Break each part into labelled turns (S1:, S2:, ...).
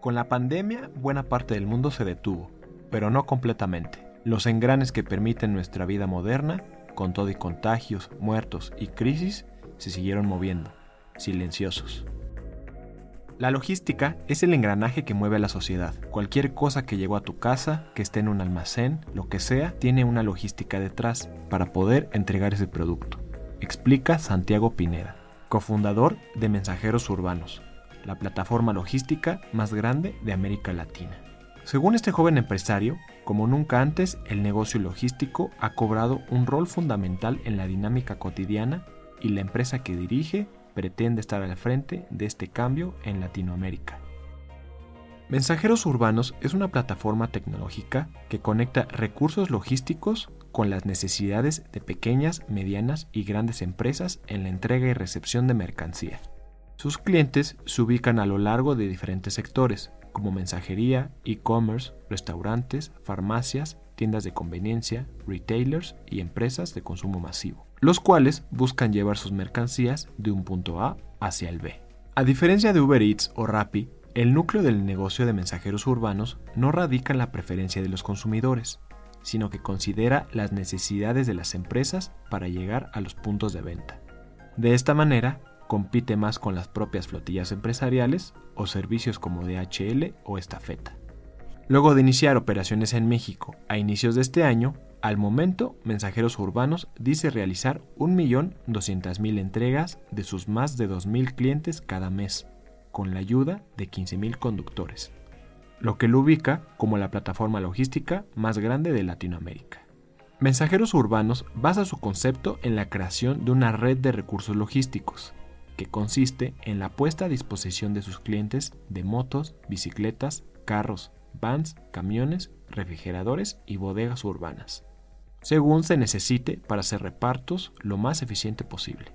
S1: Con la pandemia, buena parte del mundo se detuvo, pero no completamente. Los engranes que permiten nuestra vida moderna, con todo y contagios, muertos y crisis, se siguieron moviendo, silenciosos. La logística es el engranaje que mueve a la sociedad. Cualquier cosa que llegó a tu casa, que esté en un almacén, lo que sea, tiene una logística detrás para poder entregar ese producto. Explica Santiago Pineda, cofundador de Mensajeros Urbanos, la plataforma logística más grande de América Latina. Según este joven empresario, como nunca antes, el negocio logístico ha cobrado un rol fundamental en la dinámica cotidiana y la empresa que dirige pretende estar al frente de este cambio en Latinoamérica. Mensajeros Urbanos es una plataforma tecnológica que conecta recursos logísticos con las necesidades de pequeñas, medianas y grandes empresas en la entrega y recepción de mercancía. Sus clientes se ubican a lo largo de diferentes sectores, como mensajería, e-commerce, restaurantes, farmacias, tiendas de conveniencia, retailers y empresas de consumo masivo, los cuales buscan llevar sus mercancías de un punto A hacia el B. A diferencia de Uber Eats o Rappi, el núcleo del negocio de mensajeros urbanos no radica en la preferencia de los consumidores, sino que considera las necesidades de las empresas para llegar a los puntos de venta. De esta manera, compite más con las propias flotillas empresariales o servicios como DHL o Estafeta. Luego de iniciar operaciones en México a inicios de este año, al momento Mensajeros Urbanos dice realizar 1.200.000 entregas de sus más de 2.000 clientes cada mes, con la ayuda de 15.000 conductores, lo que lo ubica como la plataforma logística más grande de Latinoamérica. Mensajeros Urbanos basa su concepto en la creación de una red de recursos logísticos, que consiste en la puesta a disposición de sus clientes de motos, bicicletas, carros, vans, camiones, refrigeradores y bodegas urbanas, según se necesite para hacer repartos lo más eficiente posible.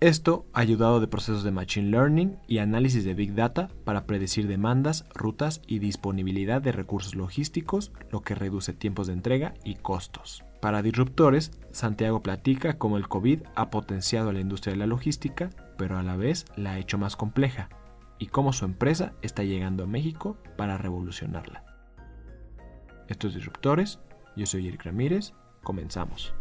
S1: Esto ayudado de procesos de Machine Learning y análisis de Big Data para predecir demandas, rutas y disponibilidad de recursos logísticos, lo que reduce tiempos de entrega y costos. Para disruptores, Santiago platica cómo el COVID ha potenciado la industria de la logística, pero a la vez la ha hecho más compleja, y cómo su empresa está llegando a México para revolucionarla. Estos disruptores, yo soy Eric Ramírez, comenzamos.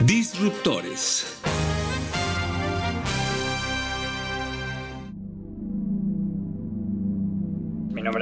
S2: Disruptores.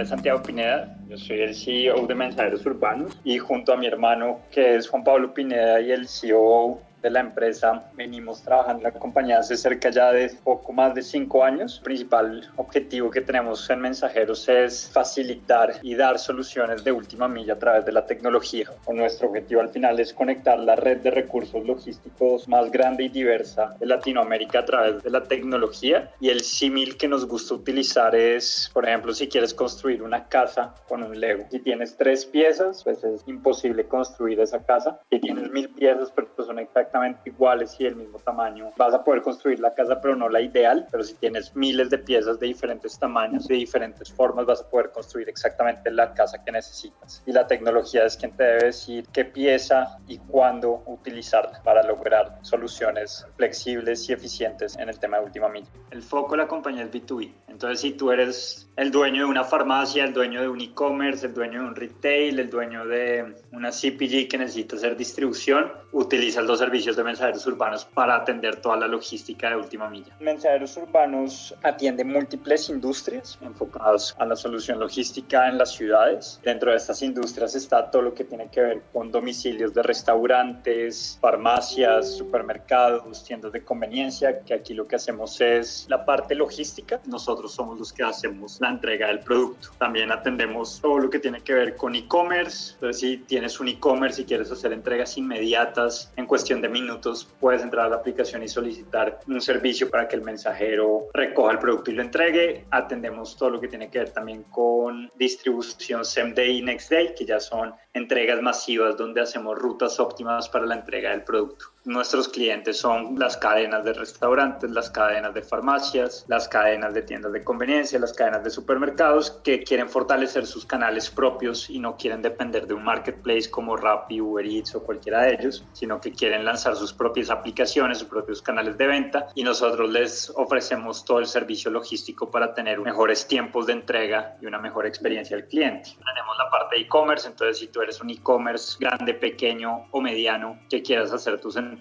S3: Nombre es Santiago Pineda, yo soy el CEO de Mensajeros Urbanos y junto a mi hermano que es Juan Pablo Pineda y el CEO de la empresa. Venimos trabajando en la compañía hace cerca ya de poco más de cinco años. El principal objetivo que tenemos en Mensajeros es facilitar y dar soluciones de última milla a través de la tecnología. nuestro objetivo al final es conectar la red de recursos logísticos más grande y diversa de Latinoamérica a través de la tecnología. Y el símil que nos gusta utilizar es, por ejemplo, si quieres construir una casa con un Lego. Si tienes tres piezas, pues es imposible construir esa casa. Si tienes mil piezas, pero pues son exactamente iguales y del mismo tamaño, vas a poder construir la casa, pero no la ideal. Pero si tienes miles de piezas de diferentes tamaños, de diferentes formas, vas a poder construir exactamente la casa que necesitas. Y la tecnología es quien te debe decir qué pieza y cuándo utilizarla para lograr soluciones flexibles y eficientes en el tema de última milla. El foco de la compañía es B2B. Entonces, si tú eres el dueño de una farmacia, el dueño de un e-commerce, el dueño de un retail, el dueño de una CPG que necesita hacer distribución, utilizas los servicios de mensajeros urbanos para atender toda la logística de última milla. Mensajeros urbanos atiende múltiples industrias enfocadas a la solución logística en las ciudades. Dentro de estas industrias está todo lo que tiene que ver con domicilios de restaurantes, farmacias, supermercados, tiendas de conveniencia, que aquí lo que hacemos es la parte logística. Nosotros somos los que hacemos la entrega del producto. También atendemos todo lo que tiene que ver con e-commerce. Entonces, si tienes un e-commerce y quieres hacer entregas inmediatas en cuestión de minutos, puedes entrar a la aplicación y solicitar un servicio para que el mensajero recoja el producto y lo entregue. Atendemos todo lo que tiene que ver también con distribución same day y next day, que ya son entregas masivas donde hacemos rutas óptimas para la entrega del producto. Nuestros clientes son las cadenas de restaurantes, las cadenas de farmacias, las cadenas de tiendas de conveniencia, las cadenas de supermercados que quieren fortalecer sus canales propios y no quieren depender de un marketplace como Rappi, Uber Eats o cualquiera de ellos, sino que quieren lanzar sus propias aplicaciones, sus propios canales de venta y nosotros les ofrecemos todo el servicio logístico para tener mejores tiempos de entrega y una mejor experiencia al cliente. Tenemos la parte de e-commerce, entonces si tú eres un e-commerce grande, pequeño o mediano que quieras hacer tus entregas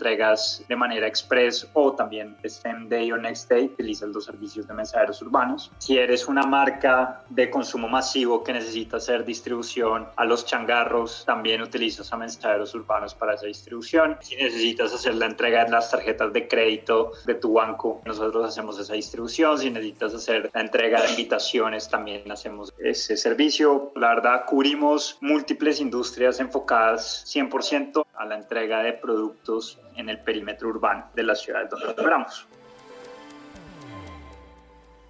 S3: de manera express o también same day o next day, utilizas los servicios de mensajeros urbanos. Si eres una marca de consumo masivo que necesita hacer distribución a los changarros, también utilizas a mensajeros urbanos para esa distribución. Si necesitas hacer la entrega de las tarjetas de crédito de tu banco, nosotros hacemos esa distribución. Si necesitas hacer la entrega de invitaciones, también hacemos ese servicio. La verdad, cubrimos múltiples industrias enfocadas 100% a la entrega de productos en el perímetro urbano de la ciudad donde operamos.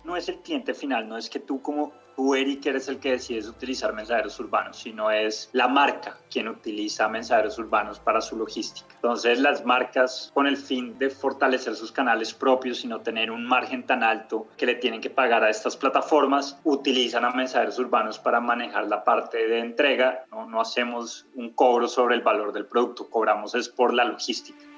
S3: No es el cliente final, no es que tú como tú, Eric, eres el que decides utilizar mensajeros urbanos, sino es la marca quien utiliza mensajeros urbanos para su logística. Entonces, las marcas, con el fin de fortalecer sus canales propios y no tener un margen tan alto que le tienen que pagar a estas plataformas, utilizan a mensajeros urbanos para manejar la parte de entrega. No, no hacemos un cobro sobre el valor del producto, cobramos es por la logística.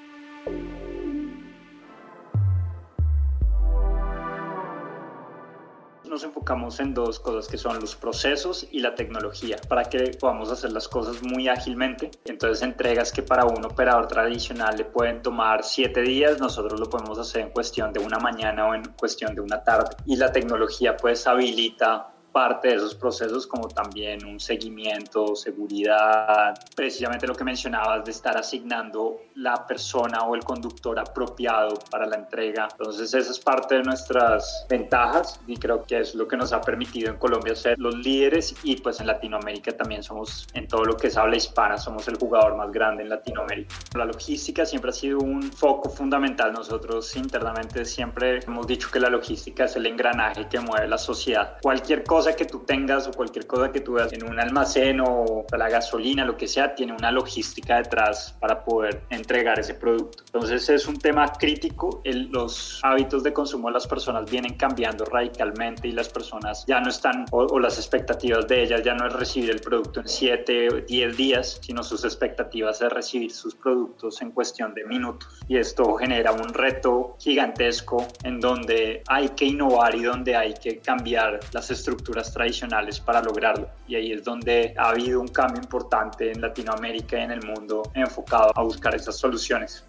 S3: Nos enfocamos en dos cosas que son los procesos y la tecnología para que podamos hacer las cosas muy ágilmente. Entonces entregas que para un operador tradicional le pueden tomar siete días, nosotros lo podemos hacer en cuestión de una mañana o en cuestión de una tarde. Y la tecnología pues habilita parte de esos procesos como también un seguimiento, seguridad, precisamente lo que mencionabas de estar asignando la persona o el conductor apropiado para la entrega. Entonces esa es parte de nuestras ventajas y creo que es lo que nos ha permitido en Colombia ser los líderes y pues en Latinoamérica también somos en todo lo que es habla hispana, somos el jugador más grande en Latinoamérica. La logística siempre ha sido un foco fundamental. Nosotros internamente siempre hemos dicho que la logística es el engranaje que mueve la sociedad. Cualquier cosa que tú tengas o cualquier cosa que tú veas en un almacén o la gasolina, lo que sea, tiene una logística detrás para poder entregar ese producto. Entonces es un tema crítico. los hábitos de consumo de las personas vienen cambiando radicalmente y las personas ya no están, o, o las expectativas de ellas ya no es recibir el producto en 7 o 10 días, sino sus expectativas es recibir sus productos en cuestión de minutos. Y esto genera un reto gigantesco en donde hay que innovar y donde hay que cambiar las estructuras tradicionales para lograrlo. Y ahí es donde ha habido un cambio importante en Latinoamérica y en el mundo enfocado a buscar esas soluciones.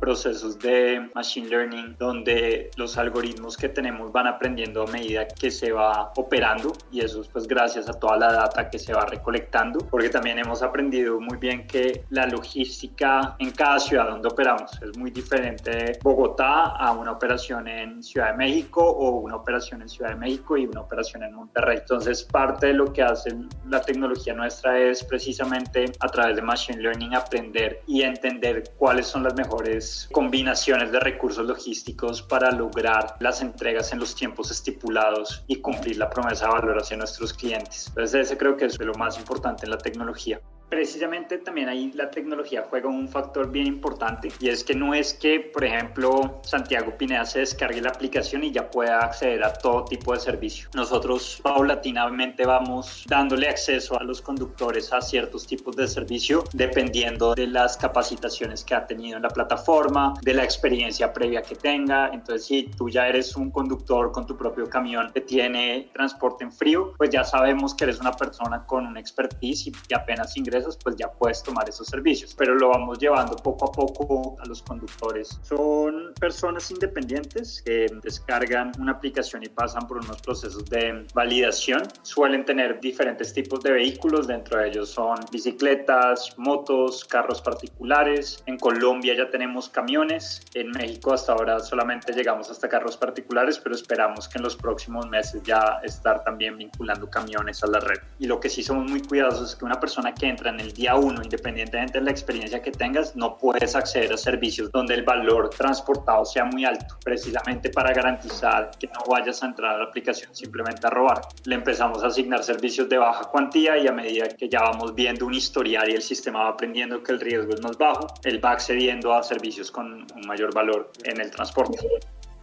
S3: Procesos de machine learning donde los algoritmos que tenemos van aprendiendo a medida que se va operando y eso es pues gracias a toda la data que se va recolectando porque también hemos aprendido muy bien que la logística en cada ciudad donde operamos es muy diferente Bogotá a una operación en Ciudad de México o una operación en Ciudad de México y una operación en Monterrey. Entonces parte de lo que hace la tecnología nuestra es precisamente a través de machine learning aprender y entender cuáles son las mejores combinaciones de recursos logísticos para lograr las entregas en los tiempos estipulados y cumplir la promesa de valor hacia nuestros clientes. Entonces ese creo que es lo más importante en la tecnología precisamente también ahí la tecnología juega un factor bien importante y es que no es que, por ejemplo, Santiago Pineda se descargue la aplicación y ya pueda acceder a todo tipo de servicio. Nosotros paulatinamente vamos dándole acceso a los conductores a ciertos tipos de servicio dependiendo de las capacitaciones que ha tenido en la plataforma, de la experiencia previa que tenga. Entonces, si tú ya eres un conductor con tu propio camión que tiene transporte en frío, pues ya sabemos que eres una persona con una expertise y apenas ingresa empresas, pues ya puedes tomar esos servicios, pero lo vamos llevando poco a poco a los conductores. Son personas independientes que descargan una aplicación y pasan por unos procesos de validación. Suelen tener diferentes tipos de vehículos, dentro de ellos son bicicletas, motos, carros particulares. En Colombia ya tenemos camiones, en México hasta ahora solamente llegamos hasta carros particulares, pero esperamos que en los próximos meses ya estar también vinculando camiones a la red. Y lo que sí somos muy cuidadosos es que una persona que entra en el día uno, independientemente de la experiencia que tengas, no puedes acceder a servicios donde el valor transportado sea muy alto, precisamente para garantizar que no vayas a entrar a la aplicación simplemente a robar. Le empezamos a asignar servicios de baja cuantía y a medida que ya vamos viendo un historial y el sistema va aprendiendo que el riesgo es más bajo, él va accediendo a servicios con un mayor valor en el transporte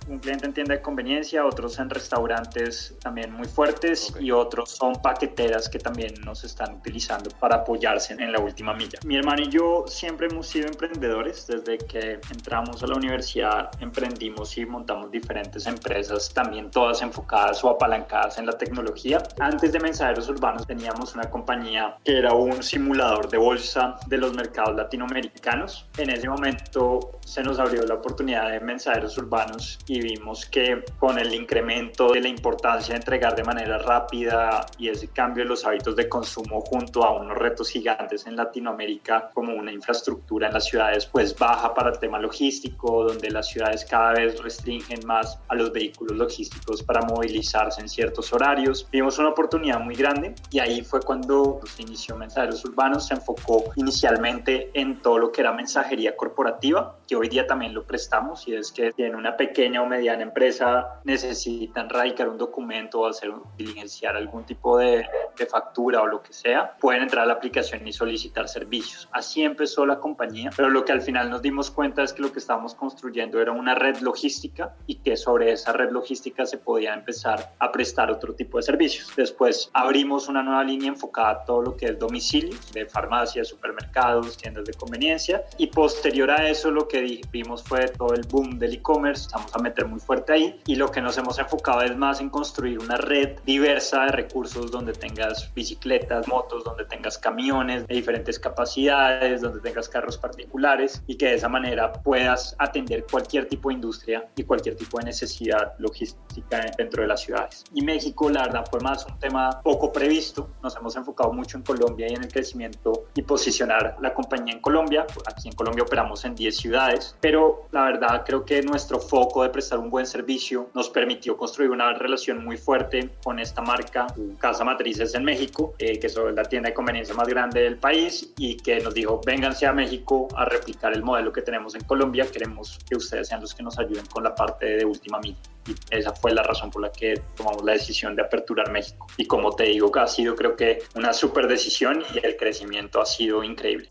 S3: un cliente en tienda de conveniencia, otros en restaurantes también muy fuertes y otros son paqueteras que también nos están utilizando para apoyarse en la última milla. Mi hermano y yo siempre hemos sido emprendedores. Desde que entramos a la universidad emprendimos y montamos diferentes empresas, también todas enfocadas o apalancadas en la tecnología. Antes de Mensajeros Urbanos teníamos una compañía que era un simulador de bolsa de los mercados latinoamericanos. En ese momento se nos abrió la oportunidad de Mensajeros Urbanos y vimos que con el incremento de la importancia de entregar de manera rápida y ese cambio de los hábitos de consumo junto a unos retos gigantes en Latinoamérica como una infraestructura en las ciudades pues baja para el tema logístico, donde las ciudades cada vez restringen más a los vehículos logísticos para movilizarse en ciertos horarios. Vimos una oportunidad muy grande y ahí fue cuando se inició Mensajeros Urbanos, se enfocó inicialmente en todo lo que era mensajería corporativa, que hoy día también lo prestamos y es que tiene una pequeña mediana empresa necesitan radicar un documento o hacer diligenciar algún tipo de, de, factura o lo que sea, pueden entrar a la aplicación y solicitar servicios. Así empezó la compañía, pero lo que al final nos dimos cuenta es que lo que estábamos construyendo era una red logística y que sobre esa red logística se podía empezar a prestar otro tipo de servicios. Después abrimos una nueva línea enfocada a todo lo que es domicilio, de farmacias, supermercados, tiendas de conveniencia y posterior a eso lo que vimos fue todo el boom del e-commerce, estamos a meter muy fuerte ahí y lo que nos hemos enfocado es más en construir una red diversa de recursos donde tengas bicicletas, motos, donde tengas camiones de diferentes capacidades, donde tengas carros particulares y que de esa manera puedas atender cualquier tipo de industria y cualquier tipo de necesidad logística dentro de las ciudades. Y México, la verdad, fue más un tema poco previsto. Nos hemos enfocado mucho en Colombia y en el crecimiento y posicionar la compañía en Colombia. Aquí en Colombia operamos en 10 ciudades, pero la verdad creo que nuestro foco de prestar un buen servicio, nos permitió construir una relación muy fuerte con esta marca, Casa Matrices en México, eh, que es la tienda de conveniencia más grande del país y que nos dijo, vénganse a México a replicar el modelo que tenemos en Colombia, queremos que ustedes sean los que nos ayuden con la parte de última milla. Y esa fue la razón por la que tomamos la decisión de aperturar México. Y como te digo, ha sido creo que una súper decisión y el crecimiento ha sido increíble.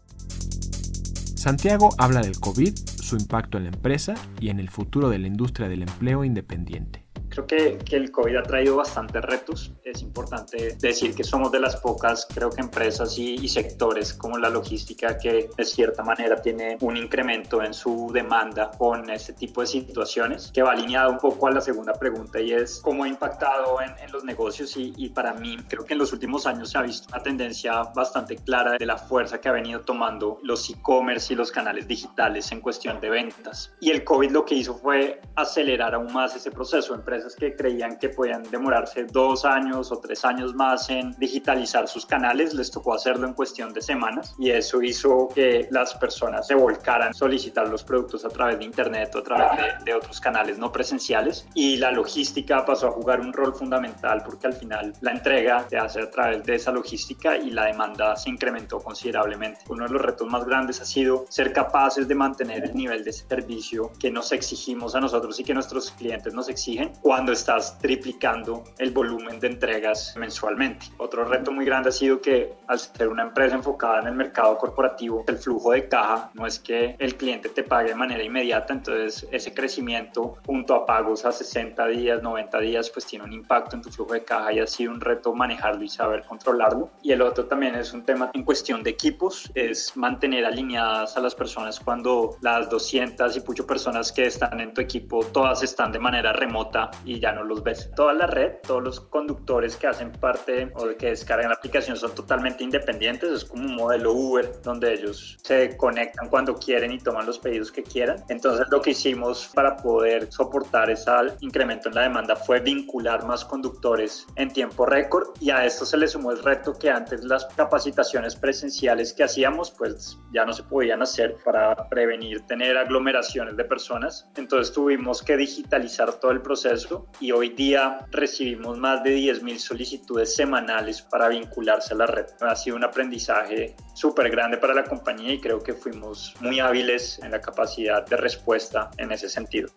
S1: Santiago habla del COVID, su impacto en la empresa y en el futuro de la industria del empleo independiente.
S3: Creo que, que, el COVID ha traído bastantes retos. Es importante decir que somos de las pocas, creo que empresas y, y, sectores como la logística que de cierta manera tiene un incremento en su demanda con este tipo de situaciones, que va alineado un poco a la segunda pregunta y es cómo ha impactado en, en los negocios y, y, para mí creo que en los últimos años se ha visto una tendencia bastante clara de la fuerza que ha venido tomando los e-commerce y los canales digitales en cuestión de ventas. Y el COVID lo que hizo fue acelerar aún más ese proceso. Empresas que creían que podían demorarse dos años o tres años más en digitalizar sus canales, les tocó hacerlo en cuestión de semanas y eso hizo que las personas se volcaran a solicitar los productos a través de internet o a través de, de otros canales no presenciales y la logística pasó a jugar un rol fundamental porque al final la entrega se hace a través de esa logística y la demanda se incrementó considerablemente. Uno de los retos más grandes ha sido ser capaces de mantener el nivel de servicio que nos exigimos a nosotros y que nuestros clientes nos exigen cuando estás triplicando el volumen de entregas mensualmente. Otro reto muy grande ha sido que al ser una empresa enfocada en el mercado corporativo, el flujo de caja no es que el cliente te pague de manera inmediata, entonces ese crecimiento junto a pagos a 60 días, 90 días, pues tiene un impacto en tu flujo de caja y ha sido un reto manejarlo y saber controlarlo. Y el otro también es un tema en cuestión de equipos, es mantener alineadas a las personas cuando las 200 y muchas personas que están en tu equipo todas están de manera remota y ya no los ves. Toda la red, todos los conductores que hacen parte o que descargan la aplicación son totalmente independientes, es como un modelo Uber donde ellos se conectan cuando quieren y toman los pedidos que quieran. Entonces lo que hicimos para poder soportar ese incremento en la demanda fue vincular más conductores en tiempo récord y a esto se le sumó el reto que antes las capacitaciones presenciales que hacíamos pues ya no se podían hacer para prevenir tener aglomeraciones de personas. Entonces tuvimos que digitalizar todo el proceso y hoy día recibimos más de 10.000 solicitudes semanales para vincularse a la red. Ha sido un aprendizaje súper grande para la compañía y creo que fuimos muy hábiles en la capacidad de respuesta en ese sentido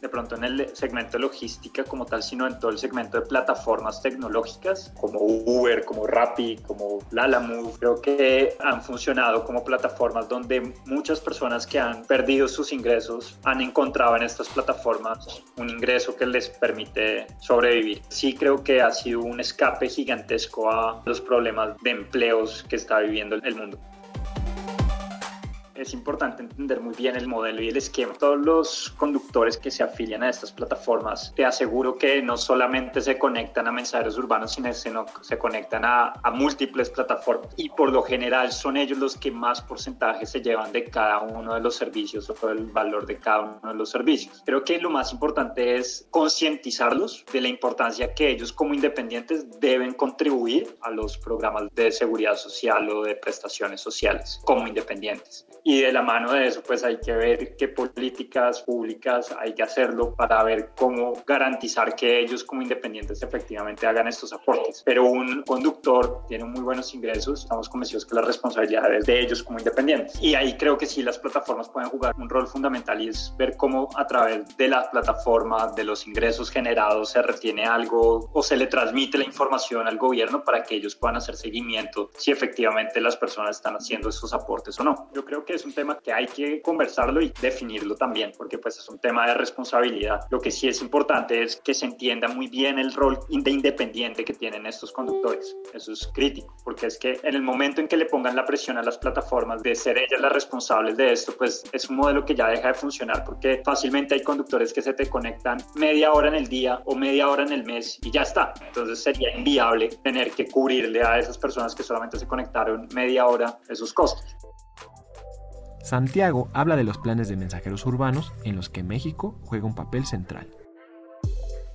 S3: de pronto en el segmento logística como tal, sino en todo el segmento de plataformas tecnológicas como Uber, como Rappi, como Lalamove. Creo que han funcionado como plataformas donde muchas personas que han perdido sus ingresos han encontrado en estas plataformas un ingreso que les permite sobrevivir. Sí creo que ha sido un escape gigantesco a los problemas de empleos que está viviendo el mundo es importante entender muy bien el modelo y el esquema. Todos los conductores que se afilian a estas plataformas, te aseguro que no solamente se conectan a mensajeros urbanos, sino que se conectan a, a múltiples plataformas. Y por lo general son ellos los que más porcentaje se llevan de cada uno de los servicios o el valor de cada uno de los servicios. Creo que lo más importante es concientizarlos de la importancia que ellos como independientes deben contribuir a los programas de seguridad social o de prestaciones sociales como independientes y de la mano de eso pues hay que ver qué políticas públicas hay que hacerlo para ver cómo garantizar que ellos como independientes efectivamente hagan estos aportes. Pero un conductor tiene muy buenos ingresos, estamos convencidos que la responsabilidad es de ellos como independientes. Y ahí creo que sí las plataformas pueden jugar un rol fundamental y es ver cómo a través de la plataforma, de los ingresos generados, se retiene algo o se le transmite la información al gobierno para que ellos puedan hacer seguimiento si efectivamente las personas están haciendo esos aportes o no. Yo creo que es un tema que hay que conversarlo y definirlo también, porque pues es un tema de responsabilidad. Lo que sí es importante es que se entienda muy bien el rol de independiente que tienen estos conductores. Eso es crítico, porque es que en el momento en que le pongan la presión a las plataformas de ser ellas las responsables de esto, pues es un modelo que ya deja de funcionar, porque fácilmente hay conductores que se te conectan media hora en el día o media hora en el mes y ya está. Entonces sería inviable tener que cubrirle a esas personas que solamente se conectaron media hora esos costos.
S1: Santiago habla de los planes de mensajeros urbanos en los que México juega un papel central.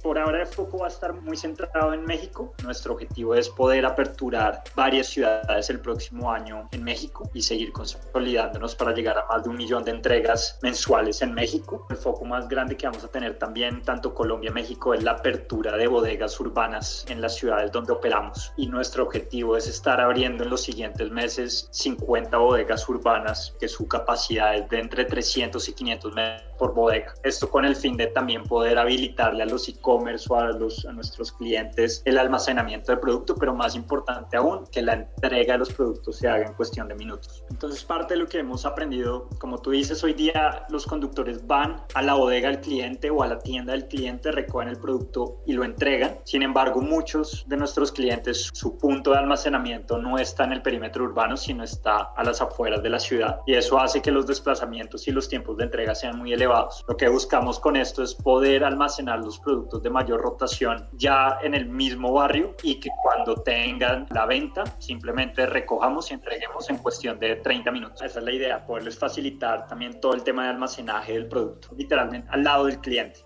S3: Por ahora el foco va a estar muy centrado en México. Nuestro objetivo es poder aperturar varias ciudades el próximo año en México y seguir consolidándonos para llegar a más de un millón de entregas mensuales en México. El foco más grande que vamos a tener también, tanto Colombia México, es la apertura de bodegas urbanas en las ciudades donde operamos. Y nuestro objetivo es estar abriendo en los siguientes meses 50 bodegas urbanas, que su capacidad es de entre 300 y 500 metros por bodega. Esto con el fin de también poder habilitarle a los e-commerce o a, los, a nuestros clientes el almacenamiento de producto, pero más importante aún, que la entrega de los productos se haga en cuestión de minutos. Entonces, parte de lo que hemos aprendido, como tú dices, hoy día los conductores van a la bodega del cliente o a la tienda del cliente, recogen el producto y lo entregan. Sin embargo, muchos de nuestros clientes, su punto de almacenamiento no está en el perímetro urbano, sino está a las afueras de la ciudad. Y eso hace que los desplazamientos y los tiempos de entrega sean muy elevados lo que buscamos con esto es poder almacenar los productos de mayor rotación ya en el mismo barrio y que cuando tengan la venta simplemente recojamos y entreguemos en cuestión de 30 minutos. Esa es la idea, poderles facilitar también todo el tema de almacenaje del producto, literalmente al lado del cliente.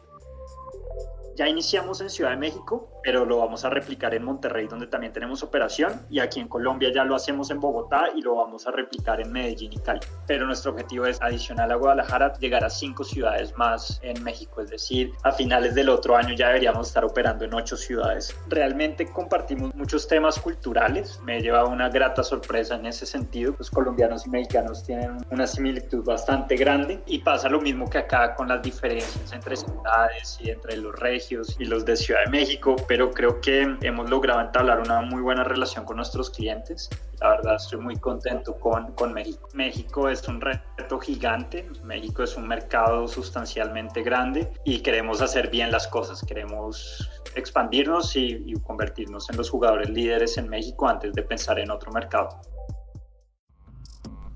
S3: Ya iniciamos en Ciudad de México, pero lo vamos a replicar en Monterrey, donde también tenemos operación, y aquí en Colombia ya lo hacemos en Bogotá y lo vamos a replicar en Medellín y Cali. Pero nuestro objetivo es, adicional a Guadalajara, llegar a cinco ciudades más en México, es decir, a finales del otro año ya deberíamos estar operando en ocho ciudades. Realmente compartimos muchos temas culturales, me he llevado una grata sorpresa en ese sentido, los colombianos y mexicanos tienen una similitud bastante grande y pasa lo mismo que acá con las diferencias entre ciudades y entre los regios y los de Ciudad de México, pero creo que hemos logrado entablar una muy buena relación con nuestros clientes. La verdad estoy muy contento con, con México. México es un reto gigante, México es un mercado sustancialmente grande y queremos hacer bien las cosas, queremos expandirnos y, y convertirnos en los jugadores líderes en México antes de pensar en otro mercado.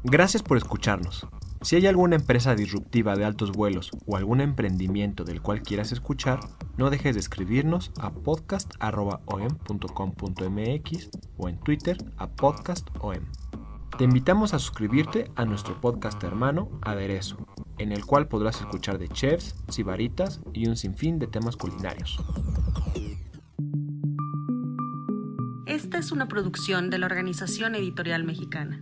S1: Gracias por escucharnos. Si hay alguna empresa disruptiva de altos vuelos o algún emprendimiento del cual quieras escuchar, no dejes de escribirnos a podcast.om.com.mx o en Twitter a podcastom. Te invitamos a suscribirte a nuestro podcast hermano Aderezo, en el cual podrás escuchar de chefs, sibaritas y un sinfín de temas culinarios.
S2: Esta es una producción de la Organización Editorial Mexicana.